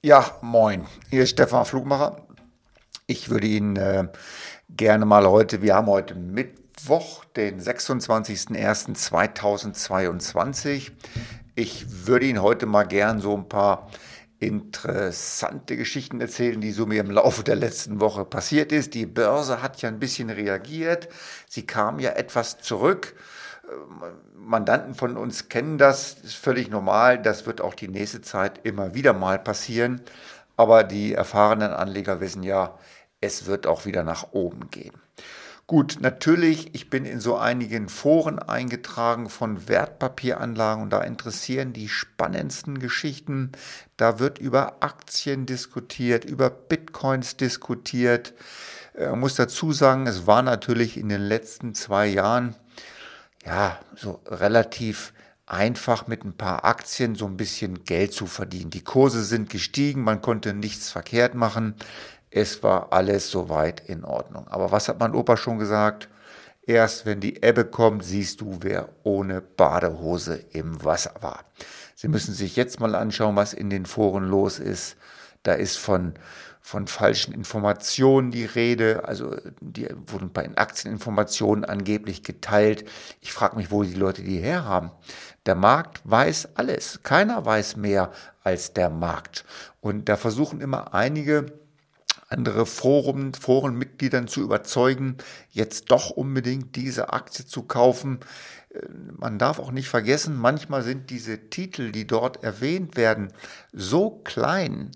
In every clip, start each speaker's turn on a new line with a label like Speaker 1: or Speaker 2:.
Speaker 1: Ja, moin. Hier ist Stefan Flugmacher. Ich würde Ihnen äh, gerne mal heute, wir haben heute Mittwoch, den 26.01.2022. Ich würde Ihnen heute mal gern so ein paar interessante Geschichten erzählen, die so mir im Laufe der letzten Woche passiert ist. Die Börse hat ja ein bisschen reagiert. Sie kam ja etwas zurück. Mandanten von uns kennen das, ist völlig normal. Das wird auch die nächste Zeit immer wieder mal passieren. Aber die erfahrenen Anleger wissen ja, es wird auch wieder nach oben gehen. Gut, natürlich, ich bin in so einigen Foren eingetragen von Wertpapieranlagen und da interessieren die spannendsten Geschichten. Da wird über Aktien diskutiert, über Bitcoins diskutiert. Ich äh, muss dazu sagen, es war natürlich in den letzten zwei Jahren ja, so relativ einfach mit ein paar Aktien so ein bisschen Geld zu verdienen. Die Kurse sind gestiegen, man konnte nichts verkehrt machen. Es war alles soweit in Ordnung. Aber was hat mein Opa schon gesagt? Erst wenn die Ebbe kommt, siehst du, wer ohne Badehose im Wasser war. Sie müssen sich jetzt mal anschauen, was in den Foren los ist. Da ist von von falschen Informationen die Rede. Also die wurden bei den Aktieninformationen angeblich geteilt. Ich frage mich, wo die Leute die herhaben. Der Markt weiß alles. Keiner weiß mehr als der Markt. Und da versuchen immer einige andere Foren, Forenmitgliedern zu überzeugen, jetzt doch unbedingt diese Aktie zu kaufen. Man darf auch nicht vergessen, manchmal sind diese Titel, die dort erwähnt werden, so klein,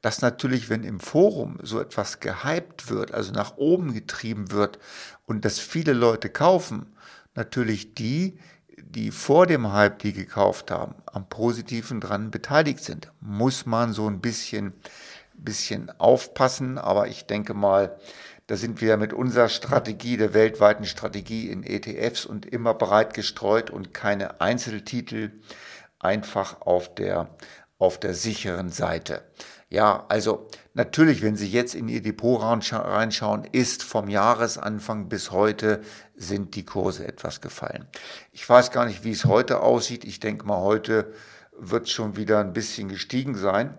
Speaker 1: dass natürlich, wenn im Forum so etwas gehypt wird, also nach oben getrieben wird und das viele Leute kaufen, natürlich die, die vor dem Hype die gekauft haben, am Positiven dran beteiligt sind. Muss man so ein bisschen, bisschen aufpassen, aber ich denke mal, da sind wir mit unserer Strategie, der weltweiten Strategie in ETFs und immer breit gestreut und keine Einzeltitel einfach auf der, auf der sicheren Seite. Ja, also natürlich, wenn Sie jetzt in Ihr Depot reinschauen, ist vom Jahresanfang bis heute sind die Kurse etwas gefallen. Ich weiß gar nicht, wie es heute aussieht. Ich denke mal, heute wird schon wieder ein bisschen gestiegen sein.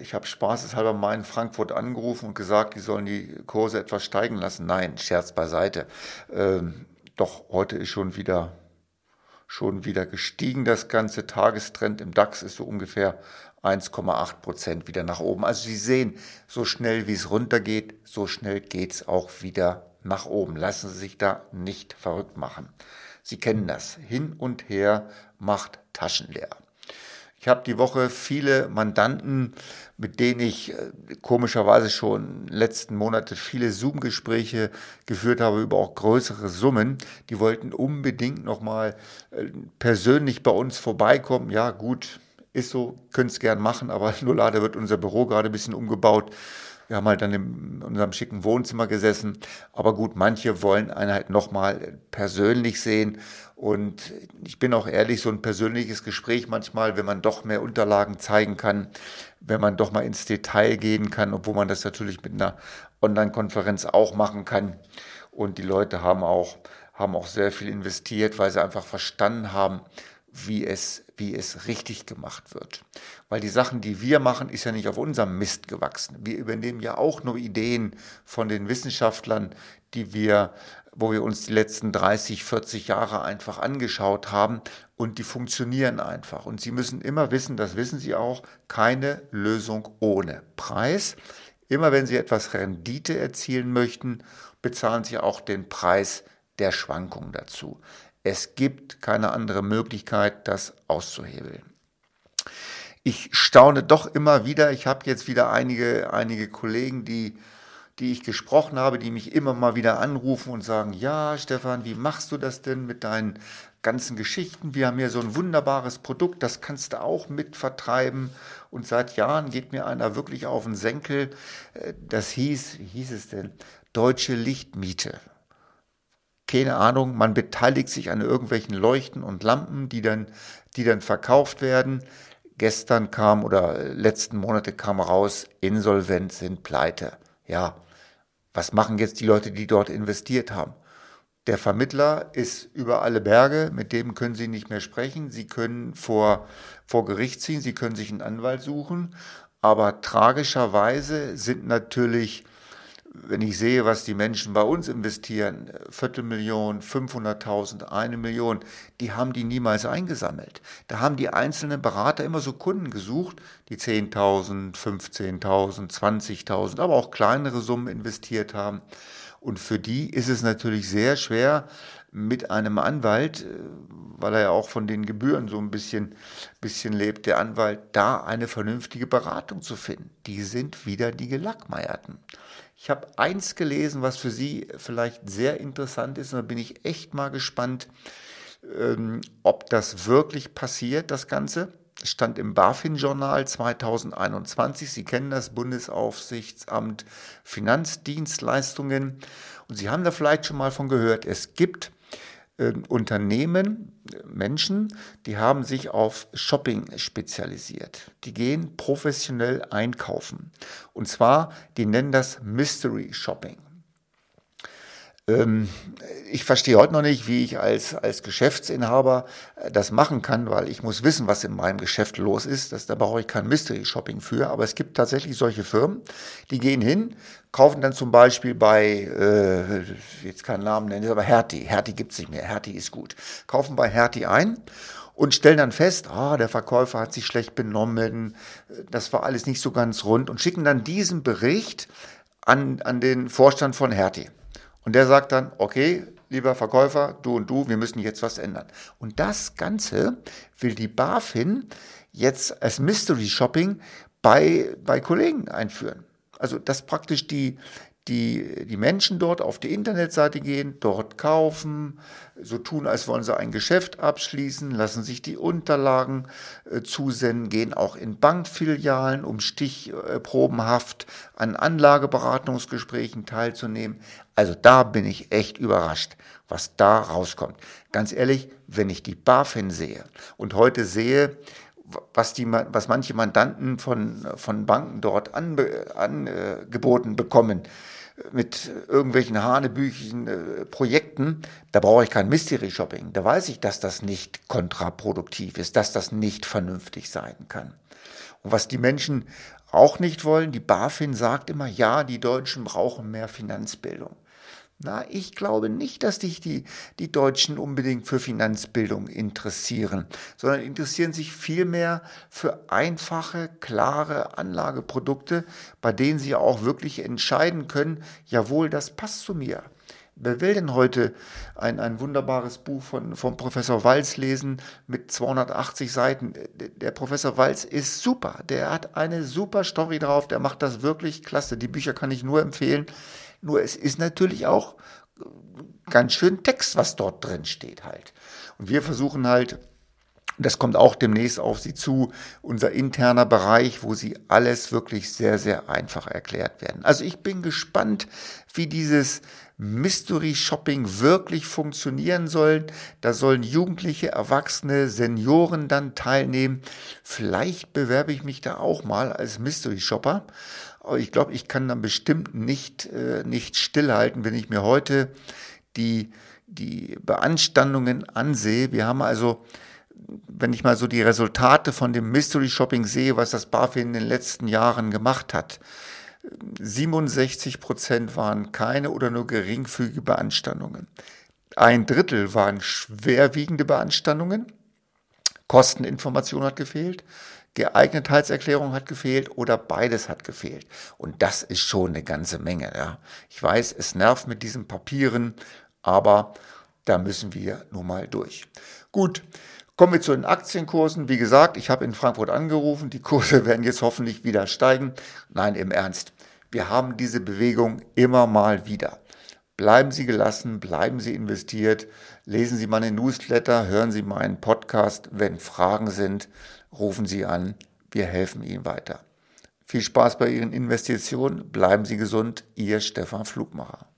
Speaker 1: Ich habe spaßeshalber mal in Frankfurt angerufen und gesagt, die sollen die Kurse etwas steigen lassen. Nein, Scherz beiseite. Ähm, doch heute ist schon wieder schon wieder gestiegen. Das ganze Tagestrend im DAX ist so ungefähr 1,8 Prozent wieder nach oben. Also Sie sehen, so schnell wie es runtergeht, so schnell geht's auch wieder nach oben. Lassen Sie sich da nicht verrückt machen. Sie kennen das. Hin und her macht Taschen leer. Ich habe die Woche viele Mandanten, mit denen ich äh, komischerweise schon letzten Monate viele Zoom-Gespräche geführt habe über auch größere Summen. Die wollten unbedingt nochmal äh, persönlich bei uns vorbeikommen. Ja, gut, ist so, könnt es gern machen, aber nur leider wird unser Büro gerade ein bisschen umgebaut. Wir haben halt dann in unserem schicken Wohnzimmer gesessen. Aber gut, manche wollen einen halt nochmal persönlich sehen. Und ich bin auch ehrlich, so ein persönliches Gespräch manchmal, wenn man doch mehr Unterlagen zeigen kann, wenn man doch mal ins Detail gehen kann, obwohl man das natürlich mit einer Online-Konferenz auch machen kann. Und die Leute haben auch, haben auch sehr viel investiert, weil sie einfach verstanden haben, wie es, wie es richtig gemacht wird. Weil die Sachen, die wir machen, ist ja nicht auf unserem Mist gewachsen. Wir übernehmen ja auch nur Ideen von den Wissenschaftlern, die wir, wo wir uns die letzten 30, 40 Jahre einfach angeschaut haben und die funktionieren einfach. Und Sie müssen immer wissen, das wissen Sie auch, keine Lösung ohne Preis. Immer wenn Sie etwas Rendite erzielen möchten, bezahlen Sie auch den Preis der Schwankung dazu. Es gibt keine andere Möglichkeit, das auszuhebeln. Ich staune doch immer wieder. Ich habe jetzt wieder einige, einige Kollegen, die, die ich gesprochen habe, die mich immer mal wieder anrufen und sagen, ja, Stefan, wie machst du das denn mit deinen ganzen Geschichten? Wir haben hier so ein wunderbares Produkt, das kannst du auch mit vertreiben. Und seit Jahren geht mir einer wirklich auf den Senkel. Äh, das hieß, wie hieß es denn? Deutsche Lichtmiete keine Ahnung, man beteiligt sich an irgendwelchen Leuchten und Lampen, die dann, die dann verkauft werden. Gestern kam oder letzten Monate kam raus, insolvent sind pleite. Ja, was machen jetzt die Leute, die dort investiert haben? Der Vermittler ist über alle Berge, mit dem können Sie nicht mehr sprechen. Sie können vor, vor Gericht ziehen, Sie können sich einen Anwalt suchen. Aber tragischerweise sind natürlich wenn ich sehe, was die Menschen bei uns investieren, Viertelmillion, 500.000, eine Million, die haben die niemals eingesammelt. Da haben die einzelnen Berater immer so Kunden gesucht, die 10.000, 15.000, 20.000, aber auch kleinere Summen investiert haben. Und für die ist es natürlich sehr schwer, mit einem Anwalt, weil er ja auch von den Gebühren so ein bisschen, bisschen lebt, der Anwalt, da eine vernünftige Beratung zu finden. Die sind wieder die Gelackmeierten. Ich habe eins gelesen, was für Sie vielleicht sehr interessant ist, und da bin ich echt mal gespannt, ähm, ob das wirklich passiert, das Ganze. Stand im BaFin-Journal 2021. Sie kennen das Bundesaufsichtsamt Finanzdienstleistungen. Und Sie haben da vielleicht schon mal von gehört. Es gibt äh, Unternehmen, Menschen, die haben sich auf Shopping spezialisiert. Die gehen professionell einkaufen. Und zwar, die nennen das Mystery Shopping. Ähm, ich verstehe heute noch nicht, wie ich als, als Geschäftsinhaber äh, das machen kann, weil ich muss wissen, was in meinem Geschäft los ist. Das, da brauche ich kein Mystery Shopping für. Aber es gibt tatsächlich solche Firmen, die gehen hin, kaufen dann zum Beispiel bei, äh, jetzt keinen Namen nennen, aber Hertie. Hertie gibt's nicht mehr. Hertie ist gut. Kaufen bei Hertie ein und stellen dann fest, ah, der Verkäufer hat sich schlecht benommen, das war alles nicht so ganz rund und schicken dann diesen Bericht an, an den Vorstand von Hertie. Und der sagt dann, okay, lieber Verkäufer, du und du, wir müssen jetzt was ändern. Und das Ganze will die BaFin jetzt als Mystery Shopping bei, bei Kollegen einführen. Also, dass praktisch die, die, die Menschen dort auf die Internetseite gehen, dort kaufen, so tun, als wollen sie ein Geschäft abschließen, lassen sich die Unterlagen äh, zusenden, gehen auch in Bankfilialen, um stichprobenhaft an Anlageberatungsgesprächen teilzunehmen. Also da bin ich echt überrascht, was da rauskommt. Ganz ehrlich, wenn ich die BaFin sehe und heute sehe, was, die, was manche Mandanten von, von Banken dort angeboten bekommen, mit irgendwelchen hanebüchigen äh, Projekten, da brauche ich kein Mystery Shopping. Da weiß ich, dass das nicht kontraproduktiv ist, dass das nicht vernünftig sein kann. Und was die Menschen auch nicht wollen, die BaFin sagt immer, ja, die Deutschen brauchen mehr Finanzbildung. Na, ich glaube nicht, dass sich die, die Deutschen unbedingt für Finanzbildung interessieren, sondern interessieren sich vielmehr für einfache, klare Anlageprodukte, bei denen sie auch wirklich entscheiden können, jawohl, das passt zu mir. Wer will denn heute ein, ein wunderbares Buch von, von Professor Walz lesen mit 280 Seiten? Der Professor Walz ist super. Der hat eine super Story drauf. Der macht das wirklich klasse. Die Bücher kann ich nur empfehlen. Nur es ist natürlich auch ganz schön Text, was dort drin steht halt. Und wir versuchen halt, das kommt auch demnächst auf Sie zu, unser interner Bereich, wo Sie alles wirklich sehr, sehr einfach erklärt werden. Also ich bin gespannt, wie dieses Mystery Shopping wirklich funktionieren soll. Da sollen Jugendliche, Erwachsene, Senioren dann teilnehmen. Vielleicht bewerbe ich mich da auch mal als Mystery Shopper ich glaube, ich kann dann bestimmt nicht, äh, nicht stillhalten, wenn ich mir heute die, die Beanstandungen ansehe. Wir haben also, wenn ich mal so die Resultate von dem Mystery Shopping sehe, was das BaFin in den letzten Jahren gemacht hat, 67 Prozent waren keine oder nur geringfügige Beanstandungen. Ein Drittel waren schwerwiegende Beanstandungen. Kosteninformation hat gefehlt. Geeignetheitserklärung hat gefehlt oder beides hat gefehlt. Und das ist schon eine ganze Menge. Ja. Ich weiß, es nervt mit diesen Papieren, aber da müssen wir nun mal durch. Gut, kommen wir zu den Aktienkursen. Wie gesagt, ich habe in Frankfurt angerufen, die Kurse werden jetzt hoffentlich wieder steigen. Nein, im Ernst. Wir haben diese Bewegung immer mal wieder. Bleiben Sie gelassen, bleiben Sie investiert, lesen Sie meine Newsletter, hören Sie meinen Podcast. Wenn Fragen sind, rufen Sie an, wir helfen Ihnen weiter. Viel Spaß bei Ihren Investitionen, bleiben Sie gesund, Ihr Stefan Flugmacher.